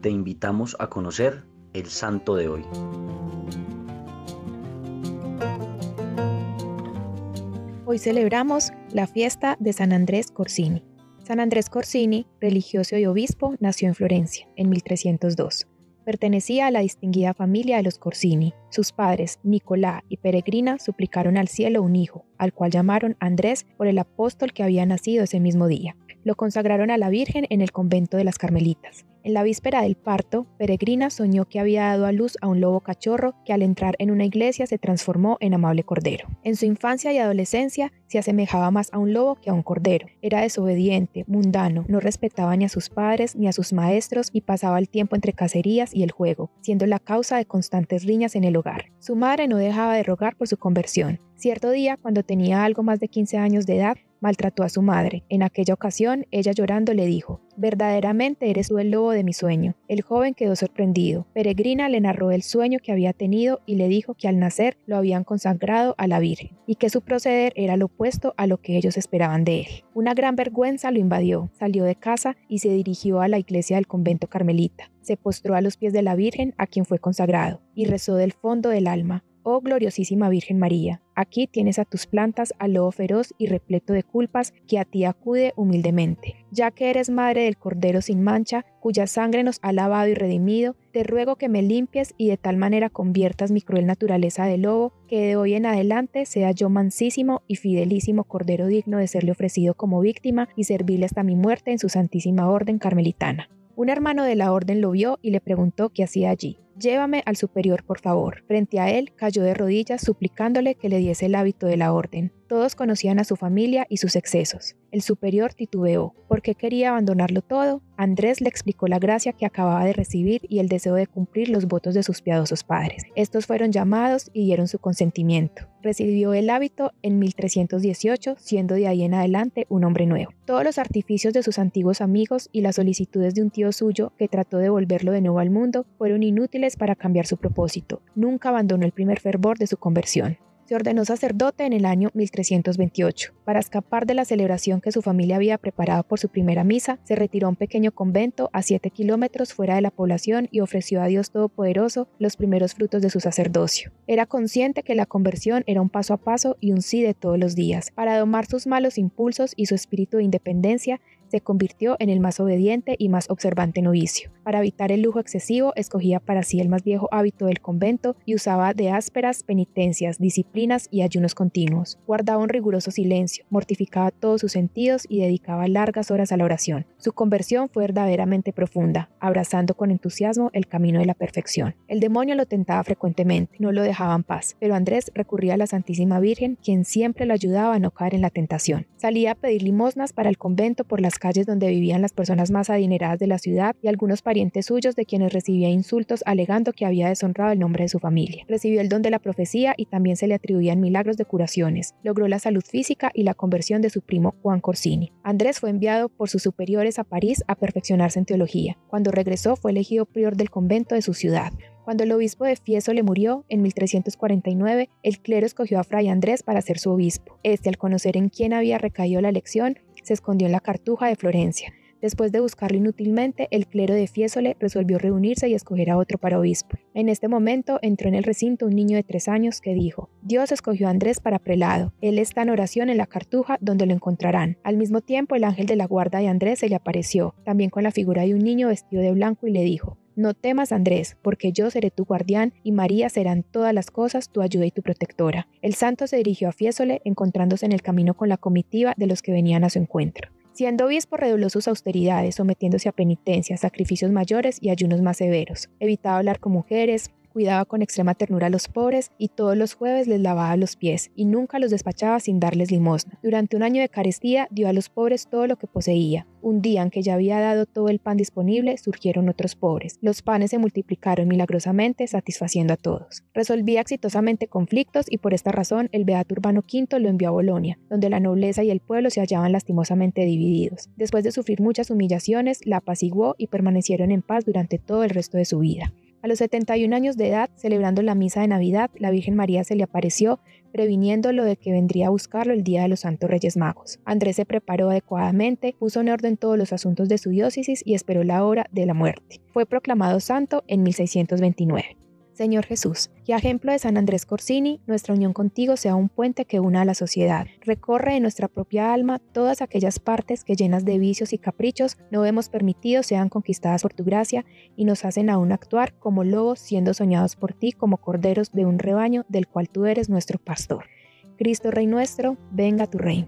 te invitamos a conocer el santo de hoy. Hoy celebramos la fiesta de San Andrés Corsini. San Andrés Corsini, religioso y obispo, nació en Florencia en 1302. Pertenecía a la distinguida familia de los Corsini. Sus padres, Nicolá y Peregrina, suplicaron al cielo un hijo, al cual llamaron Andrés por el apóstol que había nacido ese mismo día. Lo consagraron a la Virgen en el convento de las Carmelitas. En la víspera del parto, Peregrina soñó que había dado a luz a un lobo cachorro que al entrar en una iglesia se transformó en amable cordero. En su infancia y adolescencia se asemejaba más a un lobo que a un cordero. Era desobediente, mundano, no respetaba ni a sus padres ni a sus maestros y pasaba el tiempo entre cacerías y el juego, siendo la causa de constantes riñas en el hogar. Su madre no dejaba de rogar por su conversión. Cierto día, cuando tenía algo más de 15 años de edad, maltrató a su madre. En aquella ocasión, ella llorando le dijo, verdaderamente eres tú el lobo de mi sueño. El joven quedó sorprendido. Peregrina le narró el sueño que había tenido y le dijo que al nacer lo habían consagrado a la Virgen y que su proceder era lo opuesto a lo que ellos esperaban de él. Una gran vergüenza lo invadió, salió de casa y se dirigió a la iglesia del convento carmelita. Se postró a los pies de la Virgen a quien fue consagrado y rezó del fondo del alma, Oh gloriosísima Virgen María, aquí tienes a tus plantas al lobo feroz y repleto de culpas que a ti acude humildemente. Ya que eres madre del Cordero sin mancha, cuya sangre nos ha lavado y redimido, te ruego que me limpies y de tal manera conviertas mi cruel naturaleza de lobo, que de hoy en adelante sea yo mansísimo y fidelísimo Cordero digno de serle ofrecido como víctima y servirle hasta mi muerte en su santísima orden carmelitana. Un hermano de la orden lo vio y le preguntó qué hacía allí. Llévame al superior, por favor. Frente a él cayó de rodillas suplicándole que le diese el hábito de la orden. Todos conocían a su familia y sus excesos. El superior titubeó. ¿Por qué quería abandonarlo todo? Andrés le explicó la gracia que acababa de recibir y el deseo de cumplir los votos de sus piadosos padres. Estos fueron llamados y dieron su consentimiento. Recibió el hábito en 1318, siendo de ahí en adelante un hombre nuevo. Todos los artificios de sus antiguos amigos y las solicitudes de un tío suyo que trató de volverlo de nuevo al mundo fueron inútiles para cambiar su propósito. Nunca abandonó el primer fervor de su conversión se ordenó sacerdote en el año 1328. Para escapar de la celebración que su familia había preparado por su primera misa, se retiró a un pequeño convento a 7 kilómetros fuera de la población y ofreció a Dios Todopoderoso los primeros frutos de su sacerdocio. Era consciente que la conversión era un paso a paso y un sí de todos los días. Para domar sus malos impulsos y su espíritu de independencia, se convirtió en el más obediente y más observante novicio. Para evitar el lujo excesivo, escogía para sí el más viejo hábito del convento y usaba de ásperas penitencias, disciplinas y ayunos continuos. Guardaba un riguroso silencio, mortificaba todos sus sentidos y dedicaba largas horas a la oración. Su conversión fue verdaderamente profunda, abrazando con entusiasmo el camino de la perfección. El demonio lo tentaba frecuentemente, no lo dejaba en paz, pero Andrés recurría a la Santísima Virgen, quien siempre lo ayudaba a no caer en la tentación. Salía a pedir limosnas para el convento por las calles donde vivían las personas más adineradas de la ciudad y algunos parientes suyos de quienes recibía insultos alegando que había deshonrado el nombre de su familia. Recibió el don de la profecía y también se le atribuían milagros de curaciones. Logró la salud física y la conversión de su primo Juan Corsini. Andrés fue enviado por sus superiores a París a perfeccionarse en teología. Cuando regresó fue elegido prior del convento de su ciudad. Cuando el obispo de Fieso le murió en 1349, el clero escogió a Fray Andrés para ser su obispo. Este, al conocer en quién había recaído la elección, se escondió en la cartuja de Florencia. Después de buscarlo inútilmente, el clero de Fiesole resolvió reunirse y escoger a otro para obispo. En este momento entró en el recinto un niño de tres años que dijo, Dios escogió a Andrés para prelado. Él está en oración en la cartuja donde lo encontrarán. Al mismo tiempo, el ángel de la guarda de Andrés se le apareció, también con la figura de un niño vestido de blanco y le dijo, no temas, Andrés, porque yo seré tu guardián y María serán todas las cosas tu ayuda y tu protectora. El santo se dirigió a Fiesole, encontrándose en el camino con la comitiva de los que venían a su encuentro. Siendo obispo, redobló sus austeridades, sometiéndose a penitencias, sacrificios mayores y ayunos más severos. Evitaba hablar con mujeres, cuidaba con extrema ternura a los pobres y todos los jueves les lavaba los pies y nunca los despachaba sin darles limosna. Durante un año de carestía dio a los pobres todo lo que poseía. Un día en que ya había dado todo el pan disponible, surgieron otros pobres. Los panes se multiplicaron milagrosamente, satisfaciendo a todos. Resolvía exitosamente conflictos y por esta razón el beato Urbano V lo envió a Bolonia, donde la nobleza y el pueblo se hallaban lastimosamente divididos. Después de sufrir muchas humillaciones, la apaciguó y permanecieron en paz durante todo el resto de su vida. A los 71 años de edad, celebrando la misa de Navidad, la Virgen María se le apareció, previniéndolo de que vendría a buscarlo el día de los Santos Reyes Magos. Andrés se preparó adecuadamente, puso en orden todos los asuntos de su diócesis y esperó la hora de la muerte. Fue proclamado santo en 1629. Señor Jesús, que a ejemplo de San Andrés Corsini, nuestra unión contigo sea un puente que una a la sociedad. Recorre en nuestra propia alma todas aquellas partes que llenas de vicios y caprichos no hemos permitido sean conquistadas por tu gracia y nos hacen aún actuar como lobos siendo soñados por ti como corderos de un rebaño del cual tú eres nuestro pastor. Cristo Rey nuestro, venga tu reino.